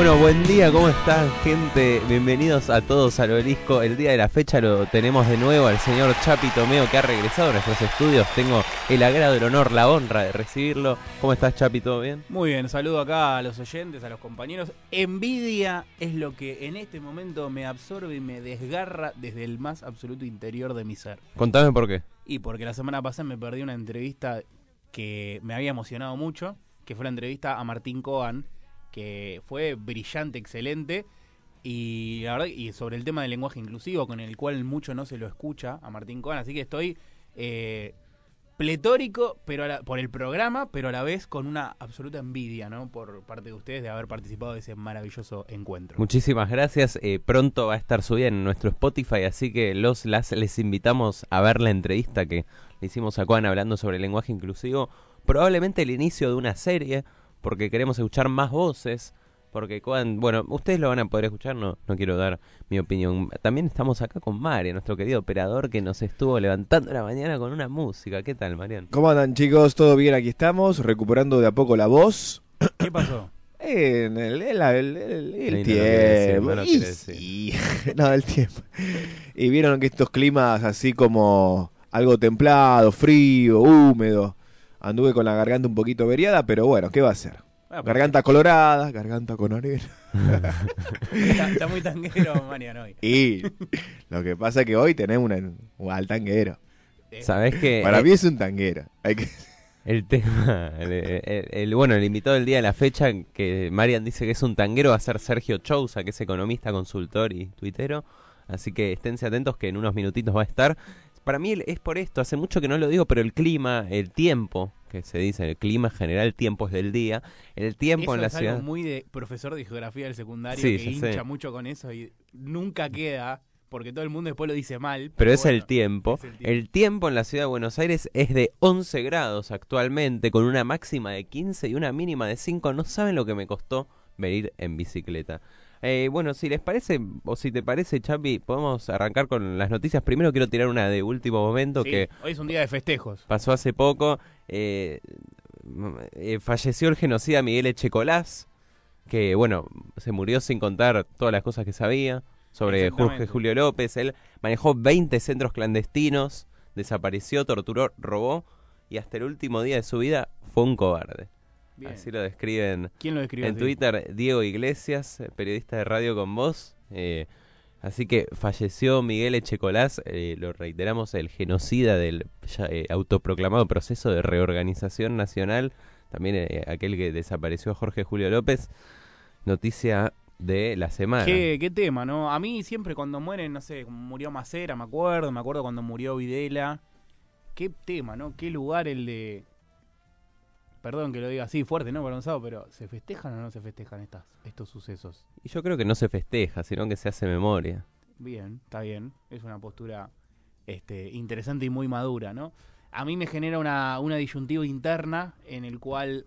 Bueno, buen día, ¿cómo están, gente? Bienvenidos a todos al obelisco. El día de la fecha lo tenemos de nuevo al señor Chapi Tomeo que ha regresado a nuestros estudios. Tengo el agrado, el honor, la honra de recibirlo. ¿Cómo estás, Chapi? ¿Todo bien? Muy bien, saludo acá a los oyentes, a los compañeros. Envidia es lo que en este momento me absorbe y me desgarra desde el más absoluto interior de mi ser. Contame por qué. Y porque la semana pasada me perdí una entrevista que me había emocionado mucho, que fue la entrevista a Martín Coan que fue brillante, excelente. Y la verdad, y sobre el tema del lenguaje inclusivo, con el cual mucho no se lo escucha a Martín Cohen, así que estoy eh, pletórico pero por el programa, pero a la vez con una absoluta envidia, ¿no? Por parte de ustedes de haber participado de ese maravilloso encuentro. Muchísimas gracias. Eh, pronto va a estar subida en nuestro Spotify, así que los las les invitamos a ver la entrevista que le hicimos a Juan hablando sobre el lenguaje inclusivo. Probablemente el inicio de una serie porque queremos escuchar más voces, porque cuando, bueno, ustedes lo van a poder escuchar, no, no quiero dar mi opinión. También estamos acá con Mario, nuestro querido operador que nos estuvo levantando la mañana con una música. ¿Qué tal, Marian? ¿Cómo andan chicos? ¿Todo bien? Aquí estamos, recuperando de a poco la voz. ¿Qué pasó? En el, el, el, tiempo. no, el tiempo. Y vieron que estos climas así como algo templado, frío, húmedo, Anduve con la garganta un poquito averiada, pero bueno, ¿qué va a hacer? Ah, garganta colorada, garganta con arena. está, muy tanguero, Marian, hoy. Y lo que pasa es que hoy tenemos un al tanguero. ¿Sabes qué? Para mí es un tanguero. Hay que... El tema, el, bueno, el invitado del día de la fecha, que Marian dice que es un tanguero, va a ser Sergio Chousa, que es economista, consultor y tuitero. Así que esténse atentos que en unos minutitos va a estar para mí es por esto, hace mucho que no lo digo, pero el clima, el tiempo, que se dice, el clima general, tiempos del día, el tiempo en la es ciudad. Algo muy de profesor de geografía del secundario que hincha mucho con eso y nunca queda porque todo el mundo después lo dice mal. Pero, es, el tiempo. el tiempo. en la ciudad de Buenos Aires es de 11 grados actualmente, con una máxima de 15 y una mínima de 5. No saben lo que me costó venir en bicicleta. Eh, bueno, si les parece, o si te parece, Chapi, podemos arrancar con las noticias. Primero quiero tirar una de último momento que... Hoy es un día de festejos. Pasó hace poco. Eh, eh, falleció el genocida Miguel Echecolás, que, bueno, se murió sin contar todas las cosas que sabía sobre Jorge Julio López. Él manejó 20 centros clandestinos, desapareció, torturó, robó y hasta el último día de su vida fue un cobarde. Así lo describen ¿Quién lo describe en Twitter. Diego Iglesias, eh, periodista de radio con voz. Eh, así que falleció Miguel Echecolás, eh, lo reiteramos, el genocida del autoproclamado proceso de reorganización nacional. También aquel que desapareció Jorge Julio López. Noticia de la semana. ¿Qué, ¿Qué, tema, ¿no? A mí siempre cuando mueren, no sé, murió Macera, me acuerdo, me acuerdo cuando murió Videla. Qué tema, ¿no? Qué lugar el de perdón que lo diga así fuerte, ¿no? Pero ¿se festejan o no se festejan estas, estos sucesos? Y yo creo que no se festeja, sino que se hace memoria. Bien, está bien. Es una postura este, interesante y muy madura, ¿no? A mí me genera una, una disyuntiva interna en el cual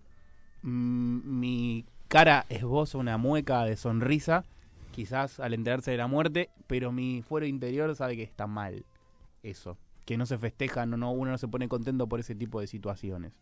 mm, mi cara esboza una mueca de sonrisa, quizás al enterarse de la muerte, pero mi fuero interior sabe que está mal eso, que no se festeja, no, uno no se pone contento por ese tipo de situaciones.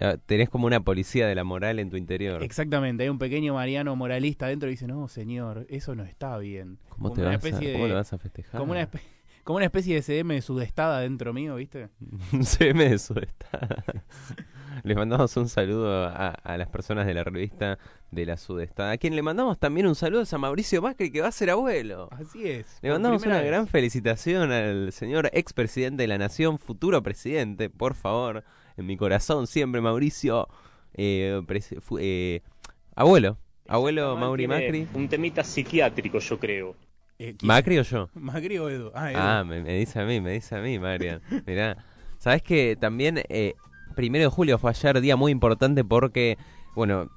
Ah, tenés como una policía de la moral en tu interior. Exactamente, hay un pequeño Mariano moralista dentro y dice, no, señor, eso no está bien. ¿Cómo, te vas, a, ¿cómo vas a festejar? Como una, como una especie de CM de sudestada dentro mío, ¿viste? CM de sudestada. Les mandamos un saludo a, las personas de la revista de la Sudestada. A quien le mandamos también un saludo a Mauricio Macri, que va a ser abuelo. Así es. Le mandamos una gran felicitación al señor expresidente de la Nación, futuro presidente, por favor en mi corazón siempre, Mauricio. Eh, eh, abuelo, abuelo Mauri Macri. Un temita psiquiátrico, yo creo. Eh, ¿Macri o yo? Macri o Edu. Ah, ah me, dice a mí, me dice a mí, Marian. Mirá, ¿sabes que también primero de julio fue ayer día muy importante porque, bueno,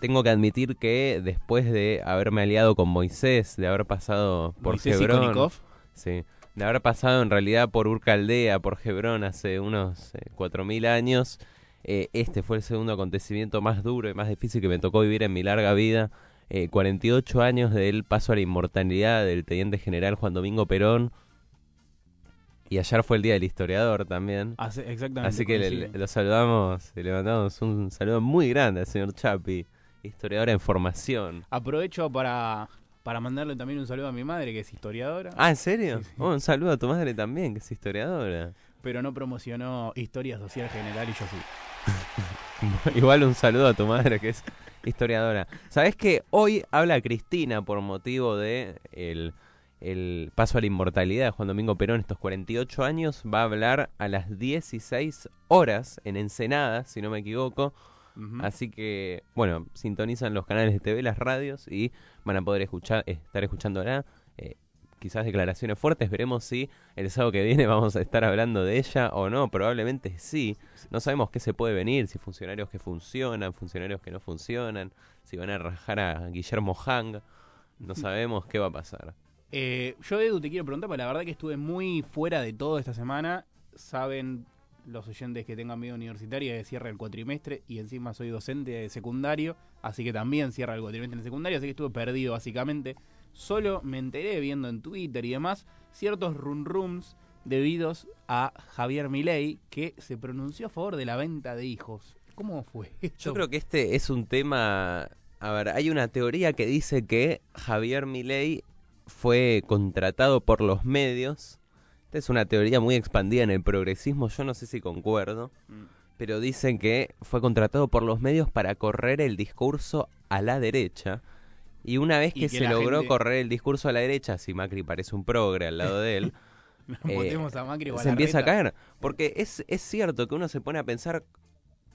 tengo que admitir que después de haberme aliado con Moisés, de haber pasado por Moisés Hebrón, sí, de haber pasado en realidad por Urcaldea, por Hebrón hace unos eh, cuatro mil años, eh, este fue el segundo acontecimiento más duro y más difícil que me tocó vivir en mi larga vida. Eh, 48 años del paso a la inmortalidad del teniente general Juan Domingo Perón. Y ayer fue el día del historiador también. exactamente. Así que lo saludamos, le mandamos un saludo muy grande al señor Chapi historiadora en formación. Aprovecho para, para mandarle también un saludo a mi madre, que es historiadora. Ah, ¿en serio? Oh, un saludo a tu madre también, que es historiadora. Pero no promocionó historia social general y yo sí. Igual un saludo a tu madre, que es historiadora. ¿Sabes que hoy habla Cristina por motivo de el el paso a la inmortalidad de Juan Domingo Perón, estos 48 años, va a hablar a las 16 horas en Ensenada, si no me equivoco. Así que, bueno, sintonizan los canales de TV, las radios y van a poder escuchar, estar escuchándola. Eh, quizás declaraciones fuertes, veremos si el sábado que viene vamos a estar hablando de ella o no, probablemente sí. No sabemos qué se puede venir, si funcionarios que funcionan, funcionarios que no funcionan, si van a rajar a Guillermo Hang, no sabemos qué va a pasar. Eh, yo, Edu, te quiero preguntar, porque la verdad que estuve muy fuera de todo esta semana. Saben los oyentes que tengan vida universitaria de cierra el cuatrimestre y encima soy docente de secundario, así que también cierra el cuatrimestre en secundario, así que estuve perdido básicamente. Solo me enteré viendo en Twitter y demás ciertos run rums debidos a Javier Milei que se pronunció a favor de la venta de hijos. ¿Cómo fue? Yo creo que este es un tema a ver, hay una teoría que dice que Javier Milei fue contratado por los medios. Esta es una teoría muy expandida en el progresismo, yo no sé si concuerdo, mm. pero dicen que fue contratado por los medios para correr el discurso a la derecha. Y una vez que, se logró correr el discurso a la derecha, si Macri parece un progre al lado de él, eh, se empieza a caer. Porque es, es cierto que uno se pone a pensar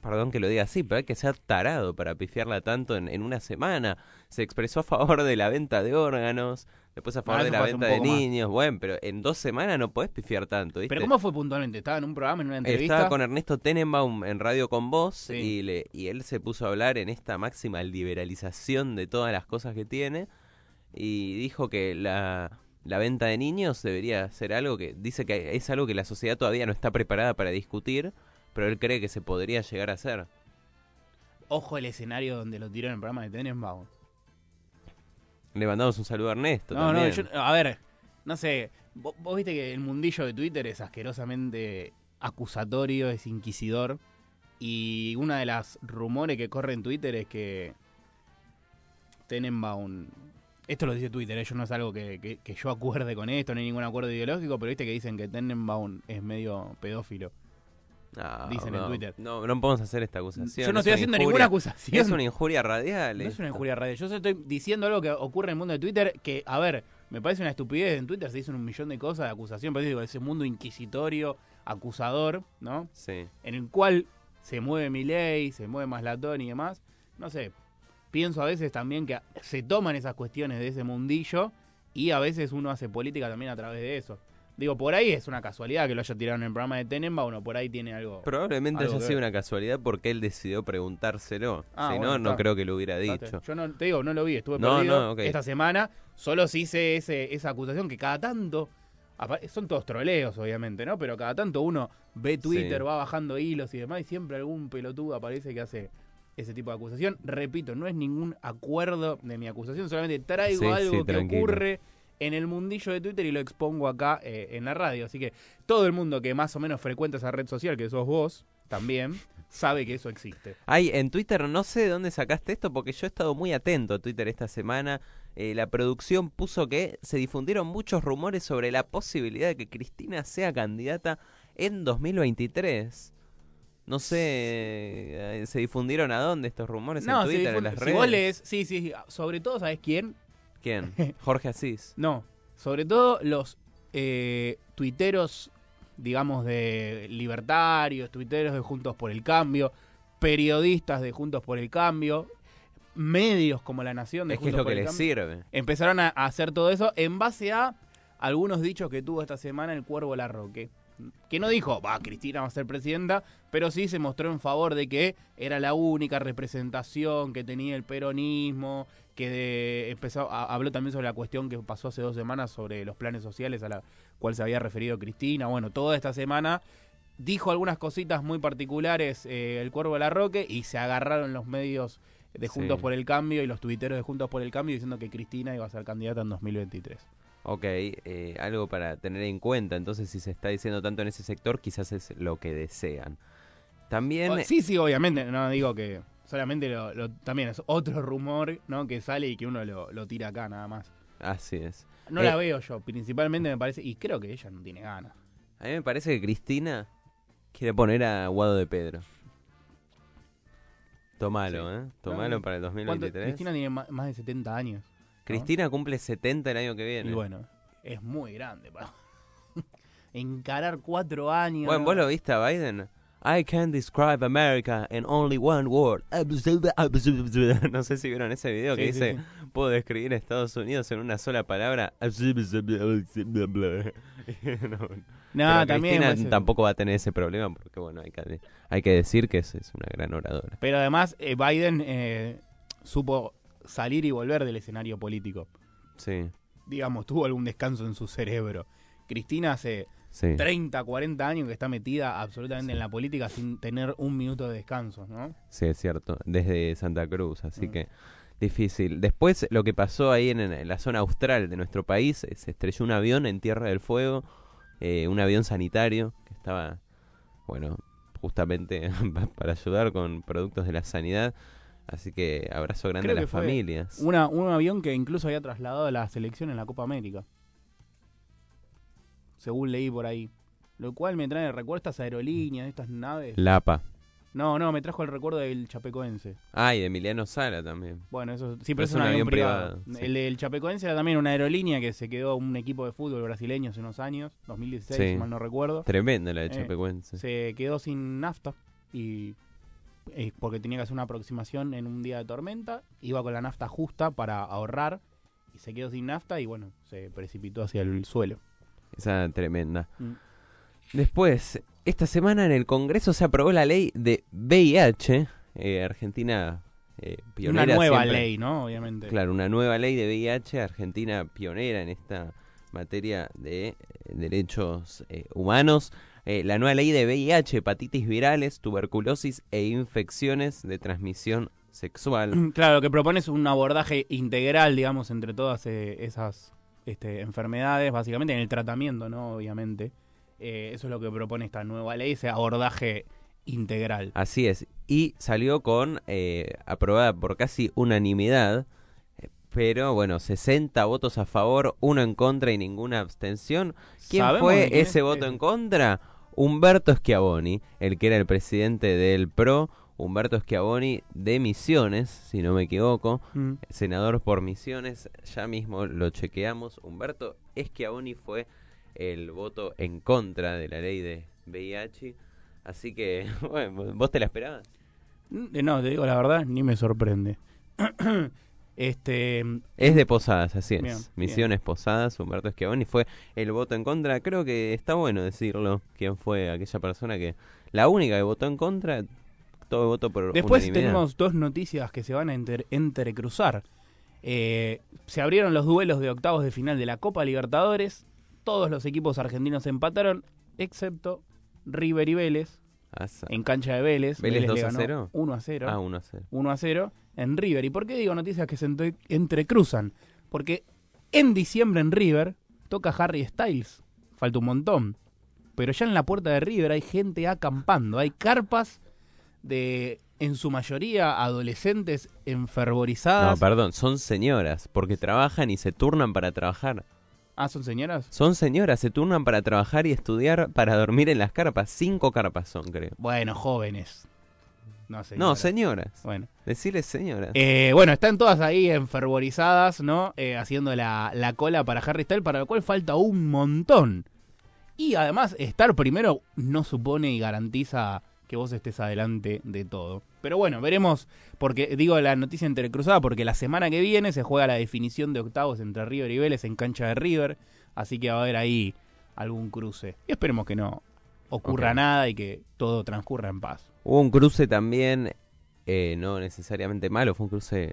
perdón que lo diga así, pero hay que ser tarado para pifiarla tanto en, en, una semana. Se expresó a favor de la venta de órganos, después a favor ah, de la venta de niños. Bueno, pero en dos semanas no podés pifiar tanto. ¿viste? ¿Pero cómo fue puntualmente? ¿Estaba en un programa, en una entrevista? Estaba con Ernesto Tenenbaum en Radio con Vos y, le, y él se puso a hablar en esta máxima liberalización de todas las cosas que tiene y dijo que la, la venta de niños debería ser algo que dice que es algo que la sociedad todavía no está preparada para discutir pero él cree que se podría llegar a hacer. Ojo el escenario donde lo tiró en el programa de Tenenbaum. Le mandamos un saludo a Ernesto. No, no, a ver, no sé, vos, viste que el mundillo de Twitter es asquerosamente acusatorio, es inquisidor. Y una de las rumores que corre en Twitter es que Tenenbaum. Esto lo dice Twitter, eso ¿eh? no es algo que, que, yo acuerde con esto, no hay ningún acuerdo ideológico, pero viste que dicen que Tenenbaum es medio pedófilo. No, Dicen en Twitter. No, no podemos hacer esta acusación. Yo no estoy haciendo ninguna acusación. Es una injuria radial. No es una injuria radial. Yo estoy diciendo algo que ocurre en el mundo de Twitter que, a ver, me parece una estupidez. En Twitter se dicen un millón de cosas de acusación, pero digo, ese mundo inquisitorio, acusador, ¿no? Sí. En el cual se mueve mi ley, se mueve Maslatón y demás. No sé, pienso a veces también que se toman esas cuestiones de ese mundillo y a veces uno hace política también a través de eso. Digo, por ahí es una casualidad que lo haya tirado en el programa de Tenemba, uno por ahí tiene algo. Probablemente haya sido una casualidad porque él decidió preguntárselo. Ah, si no, no creo que lo hubiera dicho. Yo no, te digo, no lo vi, estuve perdido esta semana. Solo sí hice ese, esa acusación que cada tanto. Son todos troleos, obviamente, ¿no? Pero cada tanto uno ve Twitter, va bajando hilos y demás, y siempre algún pelotudo aparece que hace ese tipo de acusación. Repito, no es ningún acuerdo de mi acusación, solamente traigo algo que ocurre en el mundillo de Twitter y lo expongo acá eh, en la radio. Así que todo el mundo que más o menos frecuenta esa red social, que sos vos también, sabe que eso existe. Ay, en Twitter no sé de dónde sacaste esto porque yo he estado muy atento a Twitter esta semana. Eh, la producción puso que se difundieron muchos rumores sobre la posibilidad de que Cristina sea candidata en 2023. No sé, eh, ¿se difundieron a dónde estos rumores en Twitter, en las redes? sí, sí, sobre todo, ¿sabes quién? ¿Quién? Jorge Asís. no, sobre todo los eh, tuiteros, digamos, de libertarios, tuiteros de Juntos por el Cambio, periodistas de Juntos por el Cambio, medios como La Nación de es que es lo que les sirve. Empezaron a hacer todo eso en base a algunos dichos que tuvo esta semana el Cuervo Larroque que no dijo, va, Cristina va a ser presidenta, pero sí se mostró en favor de que era la única representación que tenía el peronismo, que empezó, habló también sobre la cuestión que pasó hace dos semanas sobre los planes sociales a la cual se había referido Cristina. Bueno, toda esta semana dijo algunas cositas muy particulares eh, el Cuervo de la Roque y se agarraron los medios de Juntos por el Cambio y los tuiteros de Juntos por el Cambio diciendo que Cristina iba a ser candidata en 2023. Ok, eh, algo para tener en cuenta. Entonces, si se está diciendo tanto en ese sector, quizás es lo que desean. También. sí, sí, obviamente. No digo que Solamente lo, también es otro rumor ¿no? que sale y que uno lo, tira acá nada más. Así es. No la eh, veo yo, principalmente me parece, y creo que ella no tiene ganas. A mí me parece que Cristina quiere poner a Guado de Pedro. Tomalo, ¿eh? Tomalo para el 2023. Cristina tiene más, de 70 años. Cristina cumple 70 el año que viene. Y bueno, es muy grande para encarar cuatro años. Bueno, ¿vos lo viste a Biden? I can describe America in only one word. No sé si vieron ese video que dice, puedo describir Estados Unidos en una sola palabra. no, también Cristina tampoco va a tener ese problema porque, bueno, hay que, hay que decir que es, es una gran oradora. Pero además, eh, Biden eh, supo salir y volver del escenario político. Sí. Digamos, tuvo algún descanso en su cerebro. Cristina hace 30, 40 años que está metida absolutamente en la política sin tener un minuto de descanso, ¿no? Sí, es cierto, desde Santa Cruz, así mm. que difícil. Después lo que pasó ahí en, la zona austral de nuestro país, eh, se estrelló un avión en Tierra del Fuego, eh, un avión sanitario que estaba, bueno, justamente para ayudar con productos de la sanidad. Así que abrazo grande a las familias. Una, un avión que incluso había trasladado a la selección en la Copa América según leí por ahí. Lo cual me trae recuerdas aerolíneas, estas naves. Lapa. No, no, me trajo el recuerdo del Chapecoense. Ah, y de Emiliano Sala también. Bueno, eso sí, pero es, un, avión, privado. El del Chapecoense era también una aerolínea que se quedó un equipo de fútbol brasileño hace unos años, 2016, si mal no recuerdo. Tremenda la de eh, Chapecoense. se quedó sin nafta y eh, porque tenía que hacer una aproximación en un día de tormenta, iba con la nafta justa para ahorrar y se quedó sin nafta y bueno, se precipitó hacia el suelo. Esa tremenda. Mm. Después, esta semana en el Congreso se aprobó la ley de VIH. Eh, Argentina eh, pionera. Una nueva ley, ¿no? Obviamente. Claro, una nueva ley de VIH. Argentina pionera en esta materia de eh, derechos humanos. la nueva ley de VIH, hepatitis virales, tuberculosis e infecciones de transmisión sexual. Claro, lo que propone es un abordaje integral, digamos, entre todas esas este, enfermedades, básicamente en el tratamiento, ¿no? Obviamente. Eh, eso es lo que propone esta nueva ley, ese abordaje integral. Así es. Y salió con, eh, aprobada por casi unanimidad, eh, pero bueno, 60 votos a favor, uno en contra y ninguna abstención. ¿Quién fue ese voto en contra? Humberto Schiavoni, el que era el presidente del PRO, Humberto Schiavoni de Misiones, si no me equivoco, mm. senador por Misiones, ya mismo lo chequeamos. Humberto Schiavoni fue el voto en contra de la ley de VIH, así que, bueno, ¿vos te la esperabas? Mm, no, te digo la verdad, ni me sorprende. este Es de Posadas, así es. Misiones Posadas, Humberto Schiavoni fue el voto en contra. Creo que está bueno decirlo, quién fue aquella persona que... La única que votó en contra, voto por Después tenemos dos noticias que se van a entrecruzar. Eh, se abrieron los duelos de octavos de final de la Copa Libertadores. Todos los equipos argentinos empataron, excepto River y Vélez. En cancha de Vélez. ¿Vélez, 2 a 0? 1 a 0. Ah, 1 a 0. 1 a 0 en River. ¿Y por qué digo noticias que se entrecruzan? Porque en diciembre en River toca Harry Styles. Falta un montón. Pero ya en la puerta de River hay gente acampando. Hay carpas de en su mayoría adolescentes enfervorizadas. No, perdón, son señoras, porque trabajan y se turnan para trabajar. Ah, ¿son señoras? Son señoras, se turnan para trabajar y estudiar para dormir en las carpas. Cinco carpas son, creo. Bueno, jóvenes. No, señoras. No, señoras. Bueno. Decirles señoras. Eh, bueno, están todas ahí enfervorizadas, ¿no? Eh, haciendo la, la cola para Harry Styles, para lo cual falta un montón. Y además, estar primero no supone y garantiza que vos estés adelante de todo. Pero bueno, veremos, porque digo la noticia entrecruzada, porque la semana que viene se juega la definición de octavos entre River y Vélez en cancha de River, así que va a haber ahí algún cruce. Y esperemos que no ocurra nada y que todo transcurra en paz. Hubo un cruce también, eh, no necesariamente malo, fue un cruce,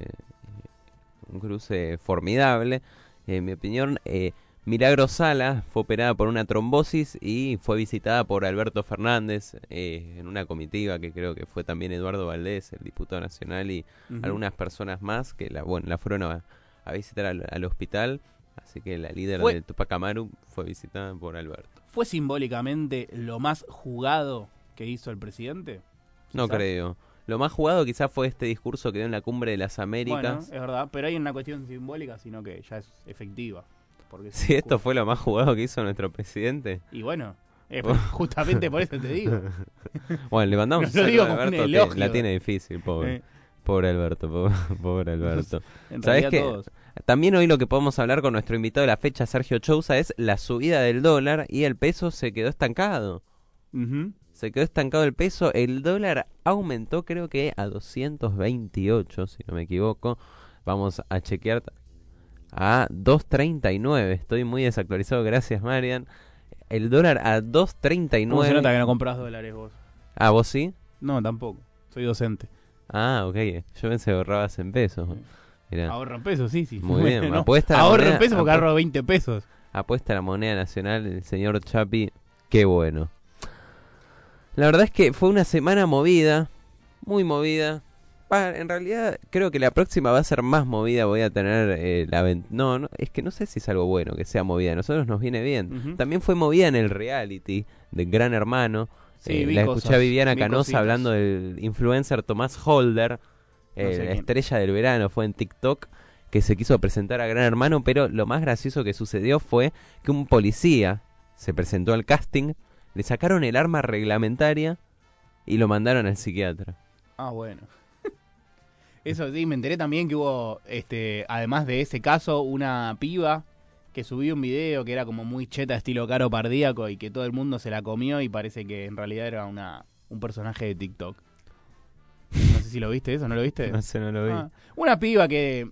un cruce formidable, en mi opinión. Eh, Milagro Sala fue operada por una trombosis y fue visitada por Alberto Fernández eh, en una comitiva que creo que fue también Eduardo Valdés, el diputado nacional, y algunas personas más que la, bueno, la fueron a, visitar al, hospital. Así que la líder de Tupac Amaru fue visitada por Alberto. ¿Fue simbólicamente lo más jugado que hizo el presidente? No creo. lo más jugado quizás fue este discurso que dio en la cumbre de las Bueno, Américas. es verdad, pero hay una cuestión simbólica, sino que ya es efectiva. Porque es Si esto fue lo más jugado que hizo nuestro presidente. Y bueno, eh, justamente por eso te digo. Bueno, le mandamos No un lo digo saludo a que la tiene difícil, pobre. Eh, Pobre Alberto, pobre, pobre Alberto. en ¿Sabés realidad qué? todos. También hoy lo que podemos hablar con nuestro invitado de la fecha, Sergio Chousa, es la subida del dólar y el peso se quedó estancado. Ujú. Se quedó estancado el peso, el dólar aumentó creo que a 228, si no me equivoco. Vamos a chequear a 2.39. Estoy muy desactualizado, gracias Marian. El dólar a ¿Cómo se nota 2.39. que no compras dólares vos? Ah, ¿vos sí? No, tampoco. Soy docente. Ah, ok. Yo pensé que ahorrabas en pesos. Mirá. Ahorro en pesos, sí, sí. Muy bien, apuesta Ahorro en pesos porque apu- ahorro 20 pesos. apuesta a la moneda nacional el señor Chapi. Qué bueno. La verdad es que fue una semana movida, muy movida. En realidad creo que la próxima va a ser más movida. Voy a tener eh, la no, no, es que no sé si es algo bueno que sea movida. A nosotros nos viene bien. También fue movida en el reality de Gran Hermano. Sí, Eh, la cosas, escuché a Viviana vi Canosa cositas. hablando del influencer Tomás Holder, eh, No sé la quién. estrella del verano, fue en TikTok, que se quiso presentar a Gran Hermano, pero lo más gracioso que sucedió fue que un policía se presentó al casting, le sacaron el arma reglamentaria y lo mandaron al psiquiatra. Ah, bueno. Eso sí, me enteré también que hubo, este, además de ese caso, una piba que subió un video que era como muy cheta, estilo caro pardíaco, y que todo el mundo se la comió y parece que en realidad era una, un personaje de TikTok. No sé si lo viste eso, ¿no lo viste? No sé, no lo vi. Ah, una piba que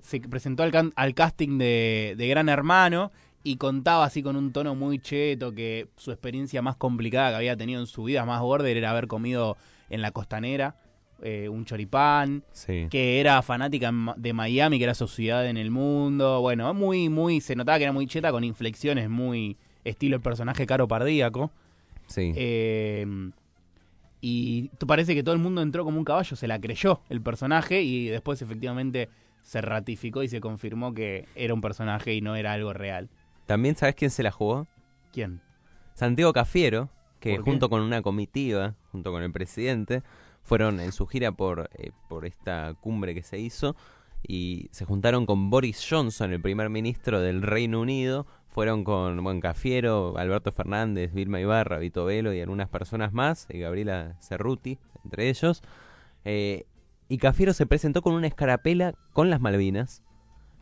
se presentó al, can- al casting de, de Gran Hermano y contaba así con un tono muy cheto que su experiencia más complicada que había tenido en su vida más border era haber comido en la costanera eh, un choripán, Sí. que era fanática de Miami, que era su ciudad en el mundo. Bueno, muy, muy, se notaba que era muy cheta con inflexiones muy estilo el personaje caro pardíaco. Sí. Eh, y parece que todo el mundo entró como un caballo, se la creyó el personaje y después efectivamente se ratificó y se confirmó que era un personaje y no era algo real. También sabes quién se la jugó? ¿Quién? Santiago Cafiero, que junto con una comitiva, junto con el presidente, fueron en su gira por, eh, por esta cumbre que se hizo y se juntaron con Boris Johnson, el primer ministro del Reino Unido. Fueron con bueno, Cafiero, Alberto Fernández, Vilma Ibarra, Vito Velo y algunas personas más, y Gabriela Cerruti, entre ellos. Eh, y Cafiero se presentó con una escarapela con las Malvinas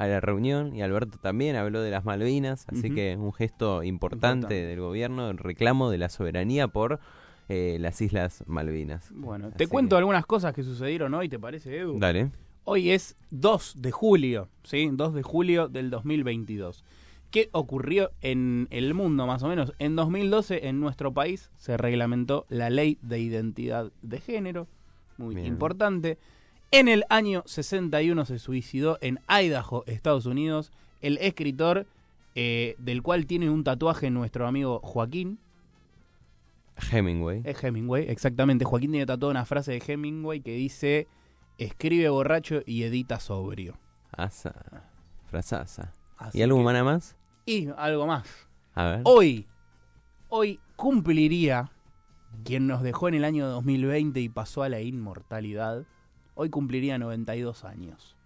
a la reunión y Alberto también habló de las Malvinas, así que un gesto importante, Importante. del gobierno, el reclamo de la soberanía por eh, las Islas Malvinas. Bueno, te cuento que- algunas cosas que sucedieron hoy, ¿te parece, Edu? Dale. Hoy es 2 de julio, ¿sí? 2 de julio del 2022. ¿Qué ocurrió en el mundo más o menos? En 2012 en nuestro país se reglamentó la ley de identidad de género, muy Bien. importante. En el año 61 se suicidó en Idaho, Estados Unidos, el escritor eh, del cual tiene un tatuaje nuestro amigo Joaquín, Hemingway. es Hemingway, exactamente. Joaquín tiene tatuada una frase de Hemingway que dice, escribe borracho y edita sobrio. Asa. Frasasa. Así ¿Y algo que- humana más? Y algo más. A ver. Hoy, hoy cumpliría quien nos dejó en el año 2020 y pasó a la inmortalidad. Hoy cumpliría 92 años.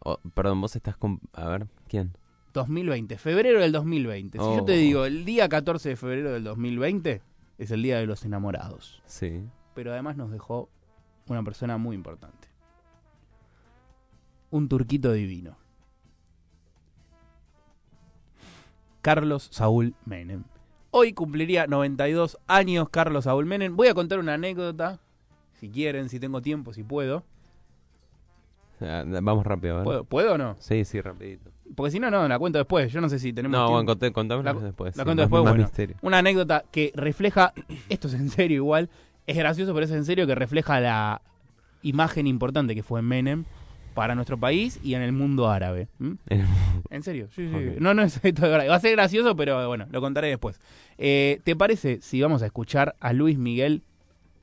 Oh, perdón, vos estás con... A ver, ¿quién? 2020, febrero del 2020. Si yo te Oh. digo el día 14 de febrero del 2020, es el día de los enamorados. Sí. Pero además nos dejó una persona muy importante. Un turquito divino. Carlos Saúl Menem. Hoy cumpliría 92 años Carlos Saúl Menem. Voy a contar una anécdota, si quieren, si tengo tiempo, si puedo. Vamos rápido. ¿Puedo, ¿puedo o no? Sí, sí, rapidito. Porque si no, no, la cuento después. Yo no sé si tenemos No, bueno, conté, La- después. la sí, cuento más- después, bueno. misterio. Una anécdota que refleja, esto es en serio igual, es gracioso, pero es en serio que refleja la imagen importante que fue Menem para nuestro país y en el mundo árabe. En serio, sí, sí. No, no es esto de verdad. Va a ser gracioso, pero bueno, lo contaré después. Eh, ¿Te parece si vamos a escuchar a Luis Miguel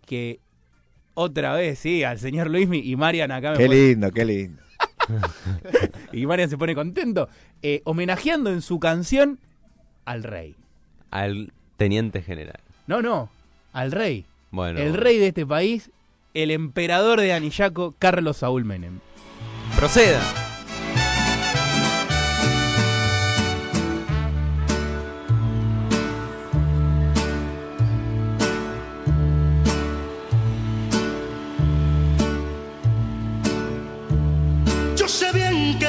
que otra vez, sí, al señor Luis Mi- y Marian acá me Qué pone- lindo, qué lindo. y Marian se pone contento, eh, homenajeando en su canción al rey. Al teniente general. No, no, al rey. Bueno. el rey de este país el emperador de Anillaco, Carlos Saúl Menem. Proceda.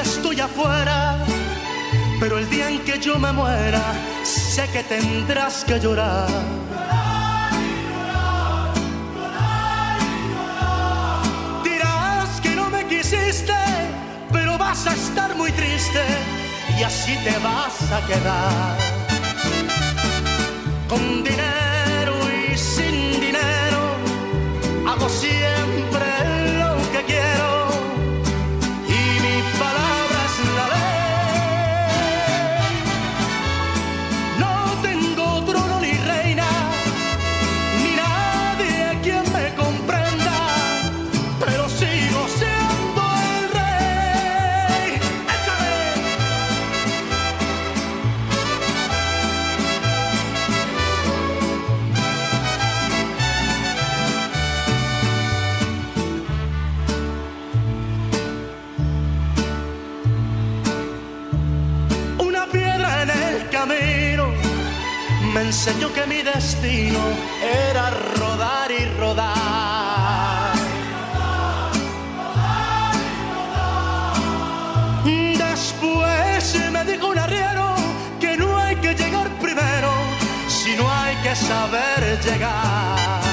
Estoy afuera, pero el día en que yo me muera, sé que tendrás que llorar. Dirás que no me quisiste, pero vas a estar muy triste y así te vas a quedar. Dijo un arriero que no hay que llegar primero, sino hay que saber llegar.